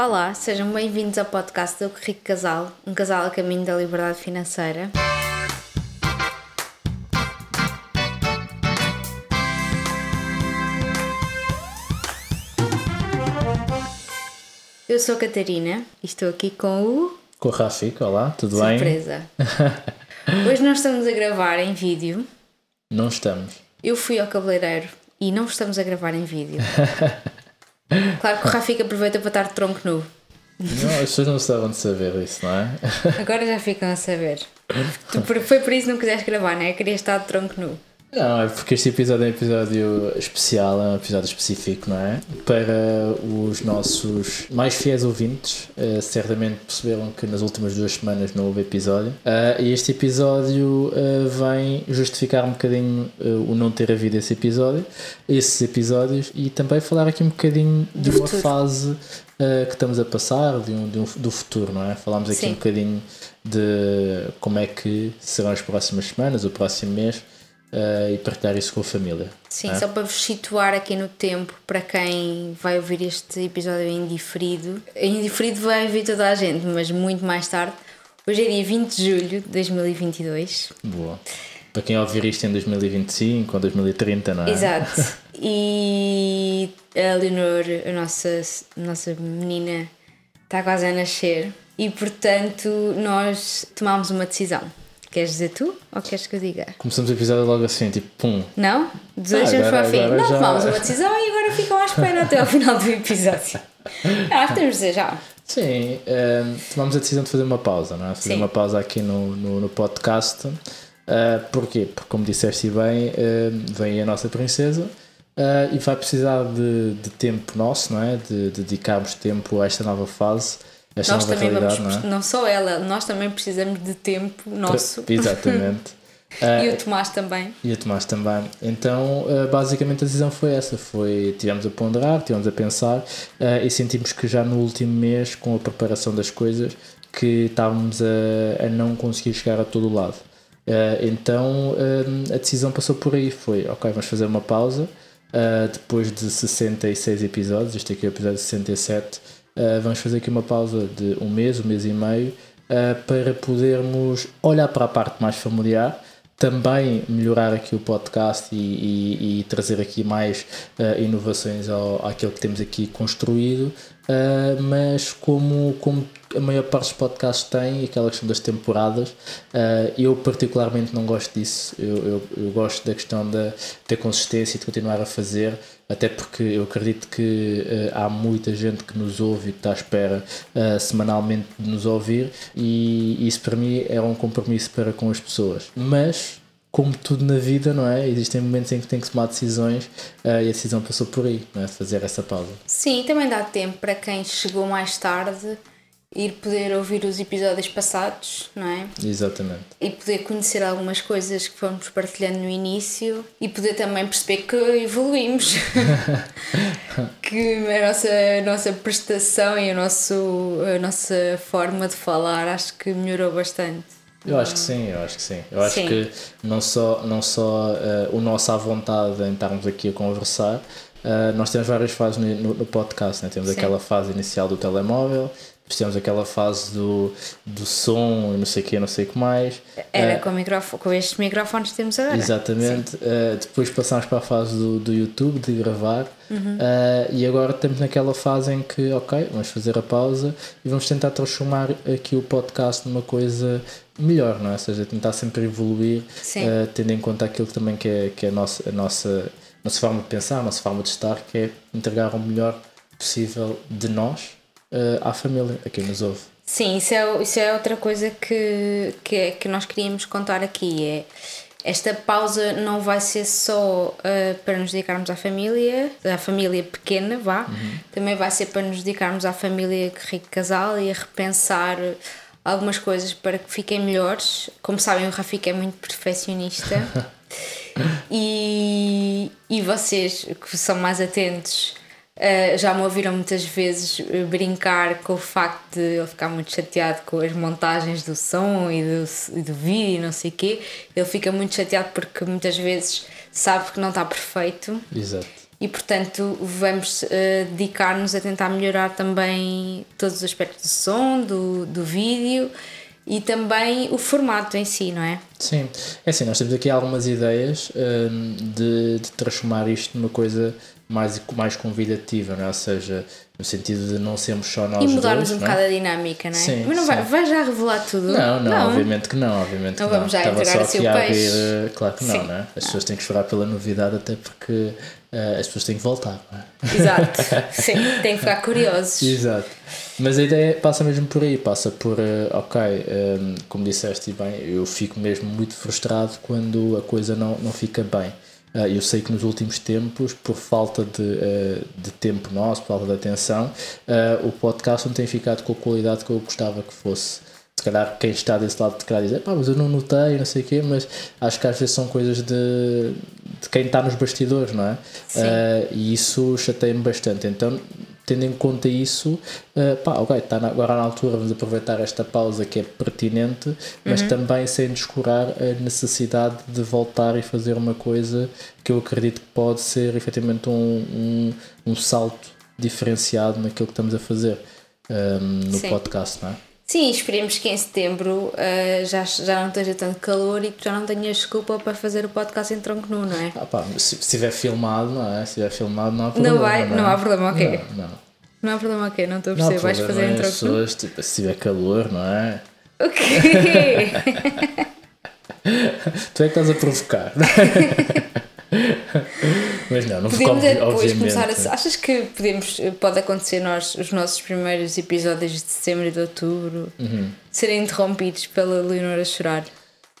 Olá, sejam bem-vindos ao podcast do Rico Casal, um casal a caminho da liberdade financeira. Eu sou a Catarina e estou aqui com o. Com o Rafik, olá, tudo Surpresa. bem? Hoje nós estamos a gravar em vídeo. Não estamos. Eu fui ao cabeleireiro e não estamos a gravar em vídeo. Claro que o Rafik aproveita para estar de tronco nu. Não, as pessoas não estavam de saber isso, não é? Agora já ficam a saber. Tu, foi por isso que não quiseste gravar, não é? Querias estar de tronco nu. Não, é porque este episódio é um episódio especial, é um episódio específico, não é? Para os nossos mais fiéis ouvintes, uh, certamente perceberam que nas últimas duas semanas não houve episódio. Uh, e este episódio uh, vem justificar um bocadinho o não ter havido esse episódio, esses episódios, e também falar aqui um bocadinho de uma fase que estamos a passar, de um, de um, do futuro, não é? Falámos aqui Sim. um bocadinho de como é que serão as próximas semanas, o próximo mês uh, e partilhar isso com a família. Sim, é? só para vos situar aqui no tempo, para quem vai ouvir este episódio em diferido. Em diferido vai ouvir toda a gente, mas muito mais tarde. Hoje é dia 20 de julho de 2022. Boa. Para quem ouvir isto em 2025 ou 2030, não é? Exato. E a Leonor, a nossa, a nossa menina, está quase a nascer e, portanto, nós tomámos uma decisão Queres dizer tu ou queres que eu diga? Começamos o episódio logo assim, tipo, pum. Não? Desejamos ah, para o fim. Não, já... tomamos uma decisão e agora ficam à espera até ao final do episódio. Temos de dizer já. Sim, um, ehm, tomamos a decisão de fazer uma pausa, não é? Fazer Sim. uma pausa aqui no, no, no podcast. Uh, porquê? Porque, como disseste bem, uh, vem a nossa princesa uh, e vai precisar de, de tempo nosso, não é? De, de dedicarmos tempo a esta nova fase esta nós também vamos, não, é? não, só ela, nós também precisamos de tempo nosso. Exatamente. e o Tomás também. E o Tomás também. Então, uh, basicamente a decisão foi essa. Foi, tivemos a ponderar, tivemos a pensar uh, e sentimos que já no último mês, com a preparação das coisas, que estávamos a, a não conseguir chegar a todo o lado. então, a decisão passou por aí. Foi, ok, vamos fazer uma pausa. depois de 66 episódios, este aqui é o episódio 67, Uh, vamos fazer aqui uma pausa de um mês, um mês e meio, uh, para podermos olhar para a parte mais familiar, também melhorar aqui o podcast e, e, e trazer aqui mais uh, inovações ao, àquilo que temos aqui construído, uh, mas como, como a maior parte dos podcasts tem, aquela questão das temporadas, uh, eu particularmente não gosto disso, eu, eu, eu gosto da questão da, da consistência e de continuar a fazer, até porque eu acredito que uh, há muita gente que nos ouve e que está à espera uh, semanalmente de nos ouvir e isso para mim é um compromisso para com as pessoas. Mas como tudo na vida, não é? Existem momentos em que tem que tomar decisões uh, e a decisão passou por aí, não é? Fazer essa pausa. Sim, também dá tempo para quem chegou mais tarde ir poder ouvir os episódios passados, não é? Exatamente. E poder conhecer algumas coisas que fomos partilhando no início e poder também perceber que evoluímos. que a nossa, a nossa prestação e a, nosso, a nossa forma de falar acho que melhorou bastante. Eu acho que sim, eu acho que sim. Eu acho sim. que não só, não só uh, o nosso à vontade em estarmos aqui a conversar, uh, nós temos várias fases no, no, podcast, né? temos sim. aquela fase inicial do telemóvel, temos aquela fase do, do som e não sei o que, não sei o que mais. Era uh, com, microfone, com estes microfones que temos agora. Exatamente. Uh, depois passámos para a fase do, do YouTube, de gravar. Uhum. Uh, e agora estamos naquela fase em que, ok, vamos fazer a pausa e vamos tentar transformar aqui o podcast numa coisa melhor, não é? Ou seja, tentar sempre evoluir, tendo em conta aquilo também que é, que é a, nossa, a nossa, nossa forma de pensar, a nossa forma de estar, que é entregar o melhor possível de nós uh, à família, a quem nos ouve. Sim, isso é, isso é outra coisa que, que, é, que nós queríamos contar aqui. É, esta pausa não vai ser só uh, para nos dedicarmos à família, à família pequena, vá, uhum. também vai ser para nos dedicarmos à família rico casal e a repensar algumas coisas para que fiquem melhores. Como sabem, o Rafik é muito perfeccionista e, e vocês que são mais atentos Uh, já me ouviram muitas vezes eh, brincar com o facto de ele ficar muito chateado com as montagens do som e do, e do vídeo e não sei o quê. Ele fica muito chateado porque muitas vezes sabe que não está perfeito. Exato. e portanto vamos uh, dedicar-nos a tentar melhorar também todos os aspectos do som, do, do vídeo e também o formato em si, não é? Sim, é assim, nós temos aqui algumas ideias uh, de, de transformar isto numa coisa mais, mais convidativa, não é? ou seja, no sentido de não sermos só nós E mudarmos dois, um não é? bocado a dinâmica, não é? Sim, Mas não vai, vai já revelar tudo? Não, não, obviamente que não, obviamente Não que não. vamos já Estava entregar assim o a peixe. abrir, eh, claro que não, Sim. não é? As pessoas têm que esperar pela novidade até porque eh, as pessoas têm que voltar, não é? Exato, sim, tem que ficar curiosos. Exato. Mas a ideia passa mesmo por aí, passa por, eh, ok, eh, como disseste bem, eu fico mesmo muito frustrado quando a coisa não, não fica bem. Ah, eu sei que nos últimos tempos, por falta de, eh, de tempo nosso, por falta de atenção, ah, o podcast não tem ficado com a qualidade que eu gostava que fosse. Se calhar quem está desse lado de cá diz, pá, mas eu não notei, não sei o quê, mas acho que às vezes são coisas de, de quem está nos bastidores, não é? Ah, e isso chateia-me bastante. Então, tendo em conta isso, uh, pá, ok, está na- agora na altura, vamos aproveitar esta pausa que é pertinente, mas também sem descurar a necessidade de voltar e fazer uma coisa que eu acredito que pode ser efetivamente um, um, um salto diferenciado naquilo que estamos a fazer um, no Sim. podcast, não é? Sim, esperemos que em setembro ah, já, já não esteja tanto calor e que já não tenhas desculpa para fazer o podcast em tronco nu, não é? Ah, pá, se se estiver filmado, não é? Se estiver filmado, não há problema. Não vai, é? não há problema, ok. Não, não. Não há problema, ok, não estou a Não perceber, vais fazer em as tronco nu? pessoas, tipo, se tiver calor, não é? O quê? Tu é que estás a provocar. Mas não, não Podemos obvi- é depois começar a. Achas que podemos, pode acontecer nós, os nossos primeiros episódios de setembro e de outubro Uhum. serem interrompidos pela Leonora a chorar?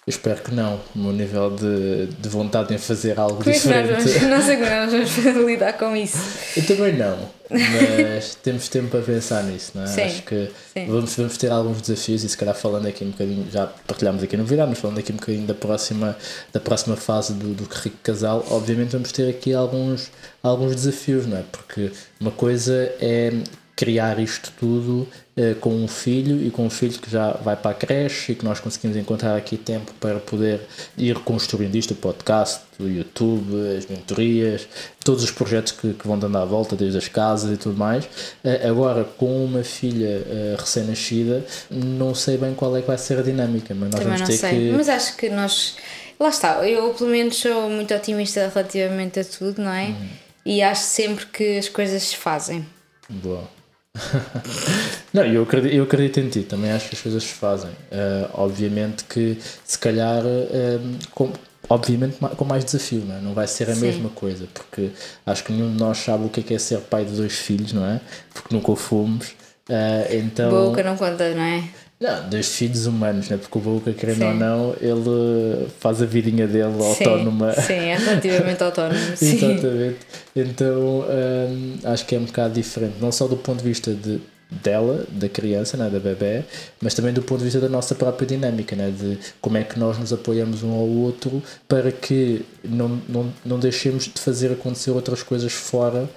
Eu espero que não. O meu nível de, de vontade em fazer algo Como é que nós diferente. vamos, não sei como é que nós vamos lidar com isso. Eu também não, mas temos tempo para pensar nisso, não é? Sim, Acho que sim. vamos, vamos ter alguns desafios e se calhar falando aqui um bocadinho, já partilhámos aqui no novidade, mas falando aqui um bocadinho da próxima, da próxima fase do, do Rico Casal, obviamente vamos ter aqui alguns, alguns desafios, não é? Porque uma coisa é criar isto tudo eh, com um filho e com um filho que já vai para a creche e que nós conseguimos encontrar aqui tempo para poder ir construindo isto, o podcast, o YouTube, as mentorias, todos os projetos que, que vão dando à volta, desde as casas e tudo mais. Eh, agora, com uma filha eh, recém-nascida, não sei bem qual é que vai ser a dinâmica, mas nós Também vamos não ter sei. que. Mas acho que nós. Lá está, eu pelo menos sou muito otimista relativamente a tudo, não é? Uhum. E acho sempre que as coisas se fazem. Boa. não, eu acredito, eu acredito em ti, também acho que as coisas se fazem. Eh, obviamente que se calhar eh, com, obviamente com mais desafio, não, é? não vai ser a Sim. mesma coisa, porque acho que nenhum de nós sabe o que é, que é ser pai de dois filhos, não é? Porque nunca o fomos. Eh, então, Boca não conta, não é? Não, dois filhos humanos, né? porque o Boca, querendo Sim. ou não, ele faz a vidinha dele autónoma. Sim, sim, é relativamente autónomo. Sim. Exatamente. Então hum, acho que é um bocado diferente, não só do ponto de vista de, dela, da criança, né, da bebê, mas também do ponto de vista da nossa própria dinâmica, né, de como é que nós nos apoiamos um ao outro para que não, não, não deixemos de fazer acontecer outras coisas fora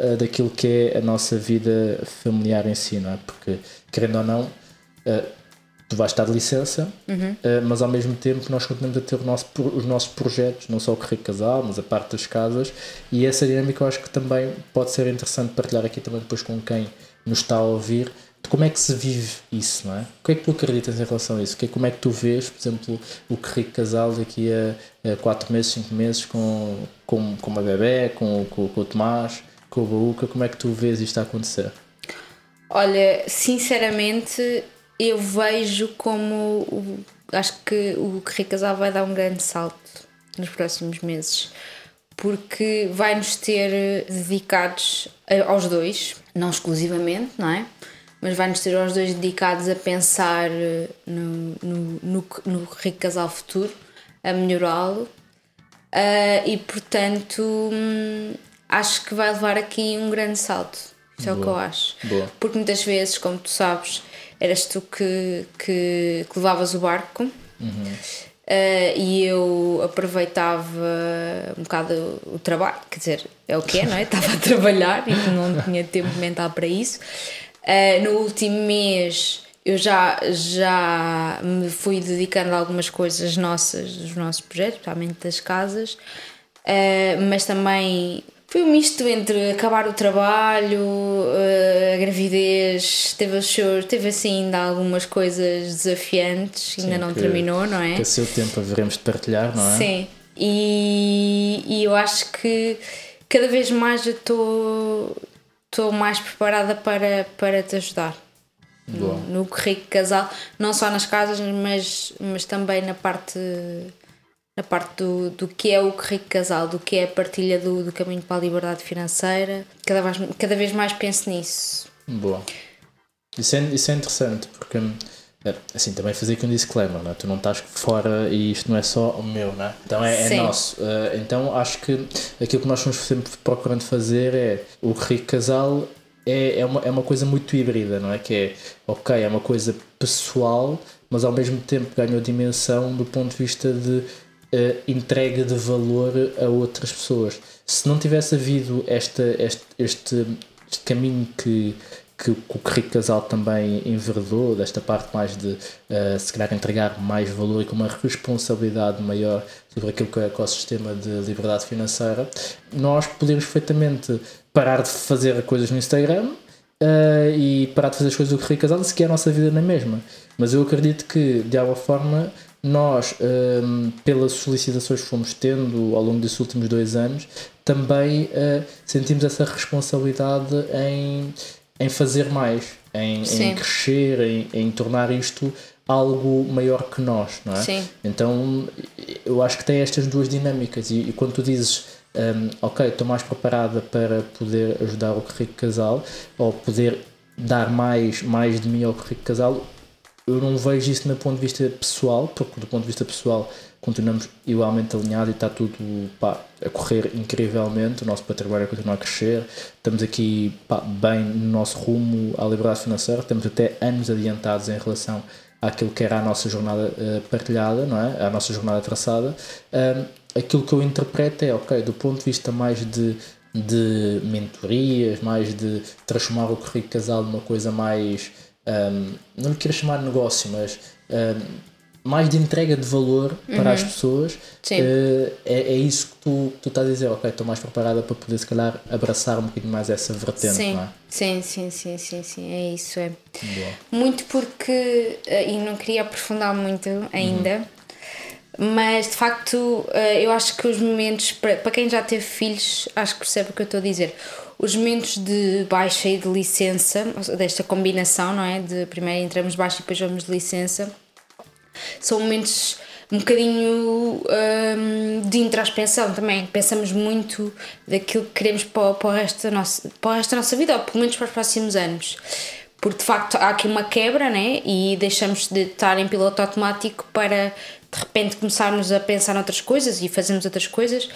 ah, daquilo que é a nossa vida familiar em si, não é? Porque, querendo ou não, ah, tu vais estar de licença, uh, mas ao mesmo tempo nós continuamos a ter nosso, os nossos projetos, não só o Carreiro Casal, mas a parte das casas, e essa dinâmica eu acho que também pode ser interessante partilhar aqui também depois com quem nos está a ouvir, de como é que se vive isso, não é? O que é que tu acreditas em relação a isso? Que, como é que tu vês, por exemplo, o Carreiro Casal daqui a 4 meses, 5 meses com, com, com uma bebê, com, com, com o Tomás, com o Baúca, como é que tu vês isto a acontecer? Olha, sinceramente, eu vejo como. o- acho que o Carreiro Casal vai dar um grande salto nos próximos meses. Porque vai nos ter dedicados aos dois, não exclusivamente, não é? Mas vai nos ter aos dois dedicados a pensar eh, no, no, no, no Rico Casal futuro, a melhorá-lo. Ah, e portanto, hum, acho que vai levar aqui um grande salto. Isso é o que eu acho. Boa. Porque muitas vezes, como tu sabes, eras tu que, que, que levavas o barco eh, e eu aproveitava um bocado o trabalho, quer dizer, é o que é, não é? Estava a trabalhar e não tinha tempo mental para isso. Eh, no último mês eu já, já me fui dedicando a algumas coisas nossas, dos nossos projetos, principalmente das casas, eh, mas também Foi um misto entre acabar o trabalho, eh, a gravidez, teve, os seus, teve assim ainda algumas coisas desafiantes, ainda não que- terminou, não é? Que a seu tempo haveremos de partilhar, não é? Sim, e, e eu acho que cada vez mais eu estou estou mais preparada para, para te ajudar Boa. no, no currículo casal, não só nas casas, mas, mas também na parte na parte do, do que é o currículo casal, do que é a partilha do, do caminho para a liberdade financeira. Cada vez, cada vez mais penso nisso. Boa. Isso é, isso é interessante, porque é, assim, também fazer aqui um disclaimer, não é? tu não estás fora e isto não é só o meu, não é? Então é, é nosso. Eh, então acho que aquilo que nós estamos sempre procurando fazer é o rico casal é, é, uma, é uma coisa muito híbrida, não é? Que é, ok, é uma coisa pessoal, mas ao mesmo tempo ganhou dimensão do ponto de vista de eh, entrega de valor a outras pessoas. Se não tivesse havido esta, este, este, este caminho que, que, o Currículo Casal também enverdou, desta parte mais de eh, se calhar entregar mais valor e com uma responsabilidade maior sobre aquilo que é o ecossistema de liberdade financeira, nós poderíamos perfeitamente parar de fazer coisas no Instagram Uh, e parar de fazer as coisas do que casado, se quer a nossa vida na mesma. Mas eu acredito que, de alguma forma, nós, um, pelas solicitações que fomos tendo ao longo desses últimos dois anos, também uh, sentimos essa responsabilidade em, em fazer mais, em, em crescer, em, em tornar isto algo maior que nós, não é? Sim. Então eu acho que tem estas duas dinâmicas e, e quando tu dizes um, ok, estou mais preparada para poder ajudar o rico casal ou poder dar mais, mais de mim ao rico casal, eu não vejo isso do ponto de vista pessoal, porque do ponto de vista pessoal continuamos igualmente alinhados e está tudo pá, a correr incrivelmente, o nosso património continua a crescer, estamos aqui pá, bem no nosso rumo à liberdade financeira, estamos até anos adiantados em relação àquilo que era a nossa jornada uh, partilhada, não é? a nossa jornada traçada. Um, aquilo que eu interpreto é, ok, do ponto de vista mais de, de mentorias, mais de transformar o currículo casal numa coisa mais, um, não lhe quero chamar de negócio, mas um, mais de entrega de valor para as pessoas, uh, é, é isso que tu, tu estás a dizer, ok, estou mais preparada para poder se calhar abraçar um bocadinho mais essa vertente, Sim, não é? sim, sim, sim, sim, sim, é isso, é. Boa. Muito porque, eh, e não queria aprofundar muito ainda, mas de facto eh, eu acho que os momentos, para quem já teve filhos, acho que percebe o que eu estou a dizer. Os momentos de baixa e de licença, desta combinação, não é? De primeiro entramos baixa e depois vamos de licença, são momentos um bocadinho hum, de introspecção também. Pensamos muito daquilo que queremos para, para, o resto da nossa, para o resto da nossa vida, ou pelo menos para os próximos anos. Porque de facto há aqui uma quebra né? e deixamos de estar em piloto automático para de repente começarmos a pensar noutras coisas e fazermos outras coisas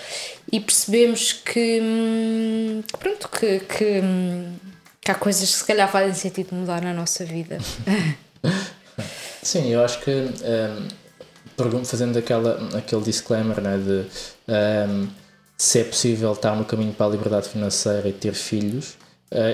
e percebemos que hum, pronto, que, que, hum, que há coisas que se calhar fazem sentido mudar na nossa vida. Sim, eu acho que um, fazendo aquela, aquele disclaimer né, de um, se é possível estar no caminho para a liberdade financeira e ter filhos,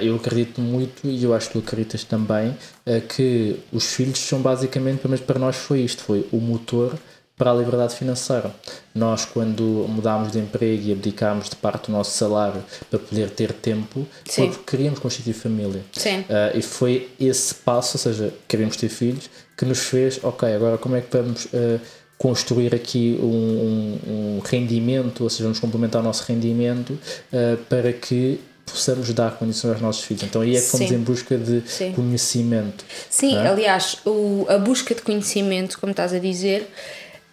eu acredito muito, e eu acho que tu acreditas também, uh, que os filhos são basicamente, pelo menos para nós foi isto, foi o motor para a liberdade financeira. Nós, quando mudámos de emprego e abdicámos de parte do nosso salário para poder ter tempo, foi Sim. porque queríamos constituir família. Sim. Uh, e foi esse passo, ou seja, queremos ter filhos, que nos fez, ok, agora como é que vamos uh, construir aqui um, um- um rendimento, ou seja, vamos complementar o nosso rendimento uh, para que possamos dar condições aos nossos filhos. Então aí é que fomos Sim. em busca de Sim. conhecimento. Sim, é? aliás, o, a busca de conhecimento, como estás a dizer,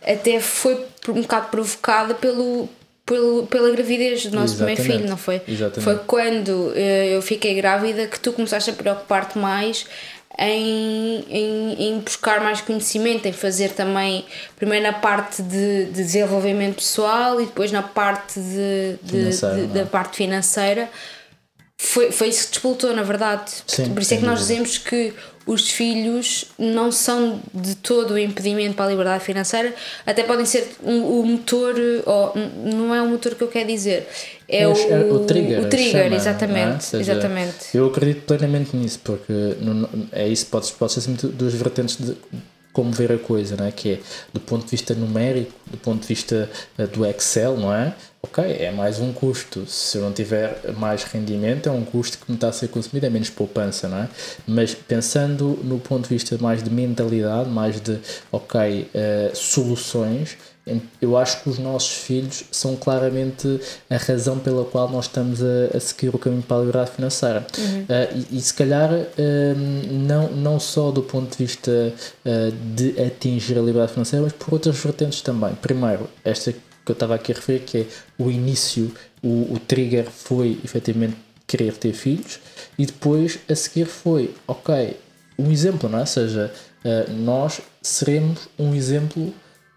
até foi um bocado provocada pelo, pelo, pela gravidez do nosso primeiro filho, não foi? Exatamente. Foi quando eh, eu fiquei grávida que tu começaste a preocupar-te mais em, em, em buscar mais conhecimento, em fazer também, primeiro na parte de, de desenvolvimento pessoal e depois na parte de, de- de- é? da parte financeira. Foi, foi isso que despoltou, na verdade. Sim, Por isso é que nós dizemos que os filhos não são de todo o impedimento para a liberdade financeira, até podem ser o, o motor, ou não é o motor que eu quero dizer, é, É o, o trigger, o trigger, chama, exatamente, não é? Seja, exatamente. Eu acredito plenamente nisso, porque não- não- é isso, pode, pode ser sempre duas vertentes de como ver a coisa, não é? que é do ponto de vista numérico, do ponto de vista eh, do Excel, não é? Ok, é mais um custo. Se eu não tiver mais rendimento, é um custo que me está a ser consumido, é menos poupança, não é? Mas pensando no ponto de vista mais de mentalidade, mais de, ok, uh, soluções, eu acho que os nossos filhos são claramente a razão pela qual nós estamos a, a seguir o caminho para a liberdade financeira. Uhum. Uh, e, e, se calhar, uh, não, não só do ponto de vista uh, de atingir a liberdade financeira, mas por outras vertentes também. Primeiro, esta que eu estava aqui a referir, que é o início, o, o trigger foi efetivamente querer ter filhos, e depois a seguir foi, ok, um exemplo, não é? Ou seja, uh, nós seremos um exemplo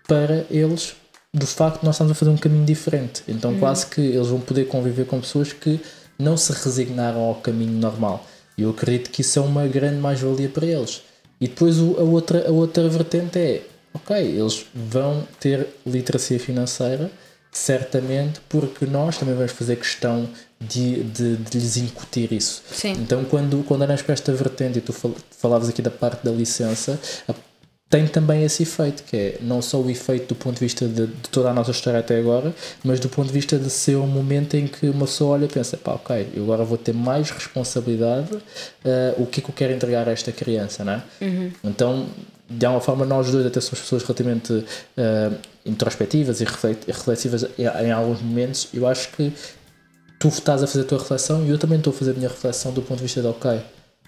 para eles do facto de nós estamos a fazer um caminho diferente. Então, uhum. quase que eles vão poder conviver com pessoas que não se resignaram ao caminho normal. E eu acredito que isso é uma grande mais-valia para eles. E depois a outra, a outra vertente é ok, eles vão ter literacia financeira, certamente, porque nós também vamos fazer questão de, de, de lhes incutir isso. Sim. Então, quando, quando olhas para esta vertente e tu falavas aqui da parte da licença, tem também esse efeito, que é não só o efeito do ponto de vista de, de, toda a nossa história até agora, mas do ponto de vista de ser um momento em que uma pessoa olha e pensa, pá, ok, eu agora vou ter mais responsabilidade, uh, o que é que eu quero entregar a esta criança, não é? Uhum. Então, de alguma forma nós dois até somos pessoas relativamente uh, introspectivas e reflexivas em, alguns momentos. Eu acho que tu estás a fazer a tua reflexão e eu também estou a fazer a minha reflexão do ponto de vista de ok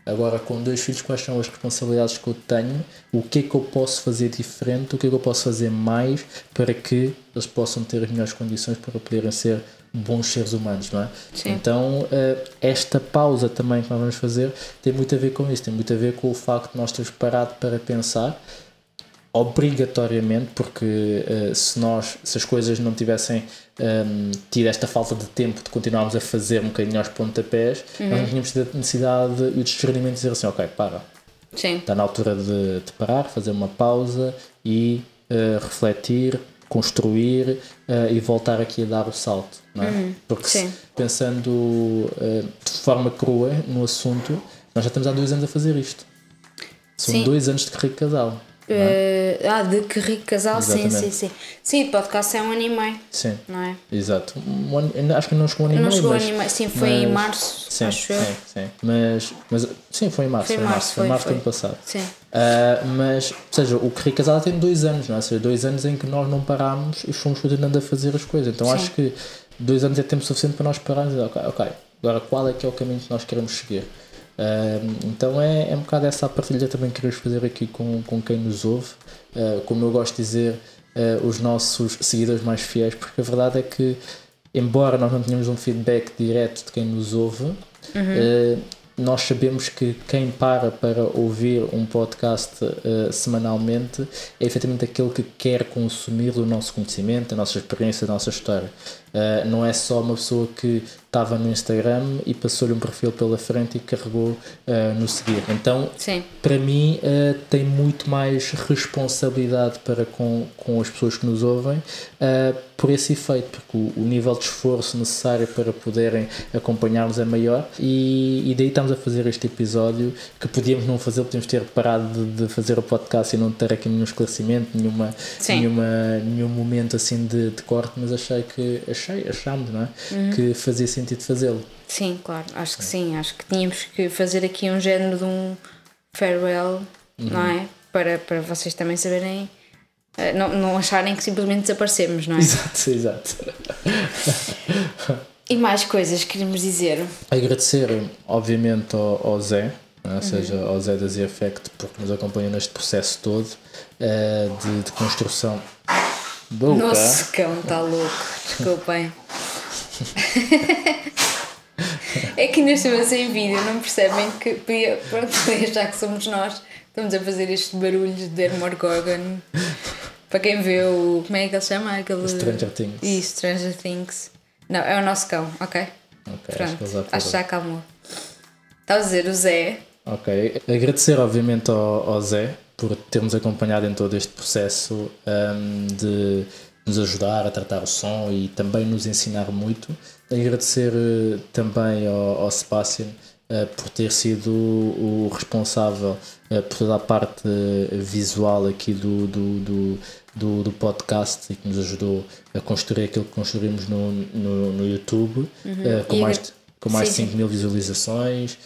agora com dois filhos quais são as responsabilidades que eu tenho o que é que eu posso fazer diferente o que é que eu posso fazer mais para que eles possam ter as melhores condições para poderem ser bons seres humanos, não é? Sim. Então, eh, esta pausa também que nós vamos fazer tem muito a ver com isso, tem muito a ver com o facto de nós termos parado para pensar obrigatoriamente, porque uh, se nós, se as coisas não tivessem um, ehm, tido esta falta de tempo de continuarmos a fazer um bocadinho aos pontapés, uhum. nós não tínhamos tido a necessidade e o discernimento de dizer assim, ok, para. Sim. Está na altura de, de parar, fazer uma pausa e uh, refletir, construir uh, e voltar aqui a dar o salto, não é? Uhum, Porque se, pensando de forma crua no assunto, nós já estamos há dois anos a fazer isto. São sim. dois anos de carreira casal. É? Uh, ah, de que rico casal, Exatamente. sim, sim, sim. Sim, podcast é um ano e meio. Sim. Não é? Exato. Um ano, acho que não chegou um ano e meio. Não chegou um ano e meio, sim, foi mas, em março. Sim, acho sim, eu. sim. Mas, mas sim, foi em março. Foi em março, foi, março do ano passado. Sim. Uh, mas, ou seja, o que Casada tem dois anos, não é? Ou seja, dois anos em que nós não parámos e fomos continuando a fazer as coisas. Então sim. acho que dois anos é tempo suficiente para nós pararmos e dizer, ok, ok, agora qual é que é o caminho que nós queremos seguir? Uh, então é, é um bocado essa a partilha também que queremos fazer aqui com, com quem nos ouve. Uh, como eu gosto de dizer, uh, os nossos seguidores mais fiéis, porque a verdade é que, embora nós não tenhamos um feedback direto de quem nos ouve, uhum. nós sabemos que quem para para ouvir um podcast semanalmente é efetivamente aquele que quer consumir o nosso conhecimento, a nossa experiência, a nossa história. Uh, não é só uma pessoa que estava no Instagram e passou-lhe um perfil pela frente e carregou uh, no seguir. Então, Sim. para mim, uh, tem muito mais responsabilidade para com, com as pessoas que nos ouvem por esse efeito, porque o, o, nível de esforço necessário para poderem acompanhar-nos é maior e, e, daí estamos a fazer este episódio que podíamos não fazer, podíamos ter parado de, de fazer o podcast e não ter aqui nenhum esclarecimento, nenhuma, nenhuma, nenhum momento assim de, de corte, mas achei que achei, achámos, não é? Uhum. Que fazia sentido fazê-lo. Sim, claro, acho que sim. Acho que tínhamos que fazer aqui um género de um farewell, uhum. não é? Para, para vocês também saberem. Eh, não, não acharem que simplesmente desaparecemos, não é? Exato, exato. e mais coisas queremos dizer? Agradecer, obviamente, ao, ao Zé, é? ou seja, uhum. ao Zé da Z Effect, porque nos acompanhou neste processo todo uh, de, de, construção. Boca. Nossa, cão está louco, desculpem. é que ainda estamos sem vídeo, não percebem que podia, pronto, já que somos nós, estamos a fazer estes barulhos de Dermore Gorgon. Para quem vê o. Como é que ele chama? Aquele... Stranger Things. Isso, Stranger Things. Não, é o nosso cão, ok? Ok, Pronto, acho que, acho que já acalmou. Estava a dizer o Zé. Ok, agradecer obviamente ao, ao Zé por termos acompanhado em todo este processo um, de nos ajudar a tratar o som e também nos ensinar muito. Agradecer uh, também ao, ao Sebastian uh, por ter sido o, responsável uh, por toda a parte visual aqui do, do, do, do, do podcast e que nos ajudou a construir aquilo que construímos no, no, no YouTube, uhum. uh, com, mais, de, com mais sim, de 5 mil visualizações,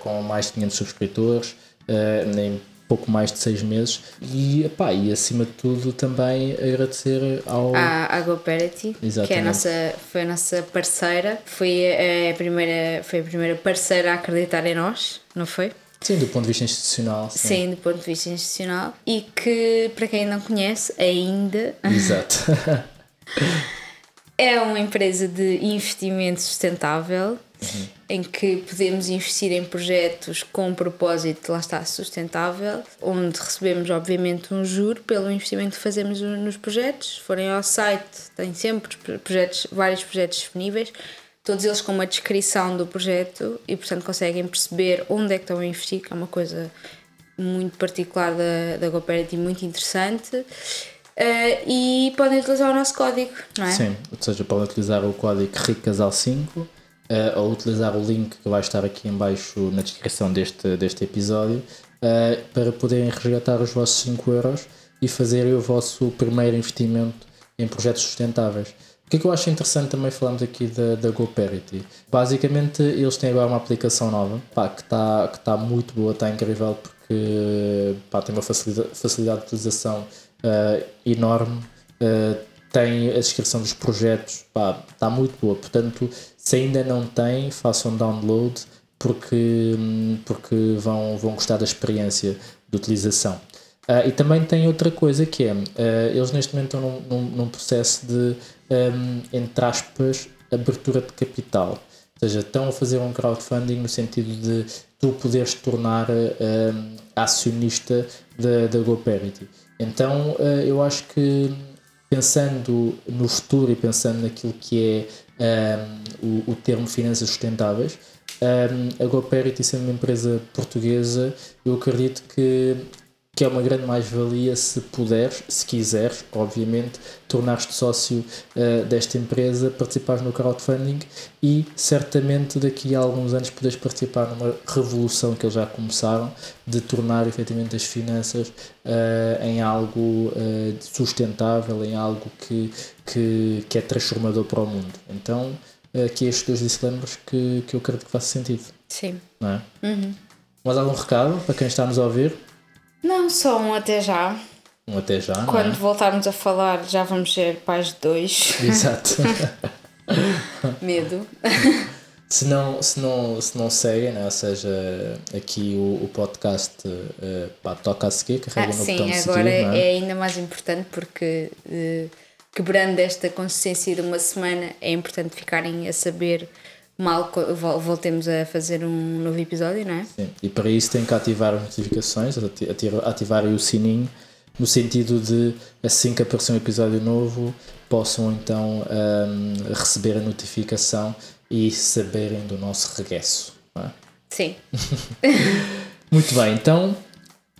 com mais de 500 subscritores, uh, nem pouco mais de 6 meses. E, epá, e acima de tudo também agradecer ao. À, à GoParity, que é a nossa, foi a nossa parceira, foi a, primeira, foi a primeira parceira a acreditar em nós, não foi? Sim, do ponto de vista institucional. Sim. sim, do ponto de vista institucional. E que, para quem não conhece, ainda. Exato. é uma empresa de investimento sustentável. Uhum. Em que podemos investir em projetos com um propósito, lá está, sustentável, onde recebemos, obviamente, um juro pelo investimento que fazemos nos projetos. Se forem ao site, tem sempre projetos, vários projetos disponíveis todos eles com uma descrição do projeto e, portanto, conseguem perceber onde é que estão a investir, que é uma coisa muito particular da, da GoParity, muito interessante. Uh, e podem utilizar o nosso código, não é? Sim, ou seja, podem utilizar o código RICASAL5 uh, eh, ou utilizar o link que vai estar aqui embaixo na descrição deste, deste episódio uh, para poderem resgatar os vossos 5 euros e fazerem o vosso primeiro investimento em projetos sustentáveis. O que é que eu acho interessante também falamos aqui da, da GoParity? Basicamente eles têm agora uma aplicação nova pá, que está que tá muito boa, está incrível porque pá, tem uma facilidade, facilidade de utilização uh, enorme, uh, tem a descrição dos projetos, está muito boa. Portanto, se ainda não tem, façam download porque, porque vão, vão gostar da experiência de utilização. Uh, e também tem outra coisa que é, eles neste momento estão num, num, num processo de um, entre aspas, abertura de capital. Ou seja, estão a fazer um crowdfunding no sentido de tu poderes tornar um, acionista da, da GoParity. Então uh, eu acho que pensando no futuro e pensando naquilo que é um, o, o termo finanças sustentáveis, um, a GoParity sendo uma empresa portuguesa, eu acredito que que é uma grande mais-valia se puderes, se quiseres, obviamente, tornar-te sócio uh, desta empresa, participares no crowdfunding e certamente daqui a alguns anos poderes participar numa revolução que eles já começaram de tornar efetivamente as finanças uh, em algo uh, sustentável, em algo que, que, que é transformador para o mundo. Então, aqui estes dois disclaimers que, que eu acredito que faça sentido. Sim. Não é? Uhum. Mais algum recado para quem está a nos ouvir? Não, só um até já. Um até já. Quando é? voltarmos a falar, já vamos ser pais de dois. Exato. Medo. Se não, se não, se não seguem, né? ou seja, aqui o, o podcast uh, pá, toca a seguir, carrega ah, no sim, botão de agora seguir, é? é? ainda mais importante porque uh, quebrando esta consistência de uma semana é importante ficarem a saber mal voltemos a fazer um novo episódio, não é? Sim, e para isso tem que ativar as notificações, ativar o sininho, no sentido de assim que aparecer um episódio novo, possam então um, receber a notificação e saberem do nosso regresso. É? Sim. Muito bem, então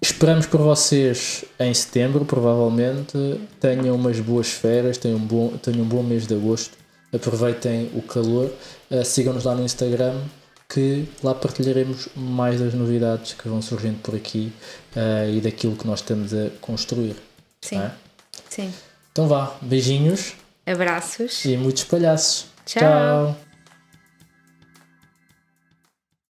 esperamos por vocês em setembro, provavelmente. Tenham umas boas férias, tenham um bom, tenham um bom mês de agosto aproveitem o calor, sigam-nos lá no Instagram que lá partilharemos mais das novidades que vão surgindo por aqui uh, e daquilo que nós estamos a construir. Sim. É? Sim. Então vá, beijinhos. Abraços. E muitos palhaços. Tchau. Tchau.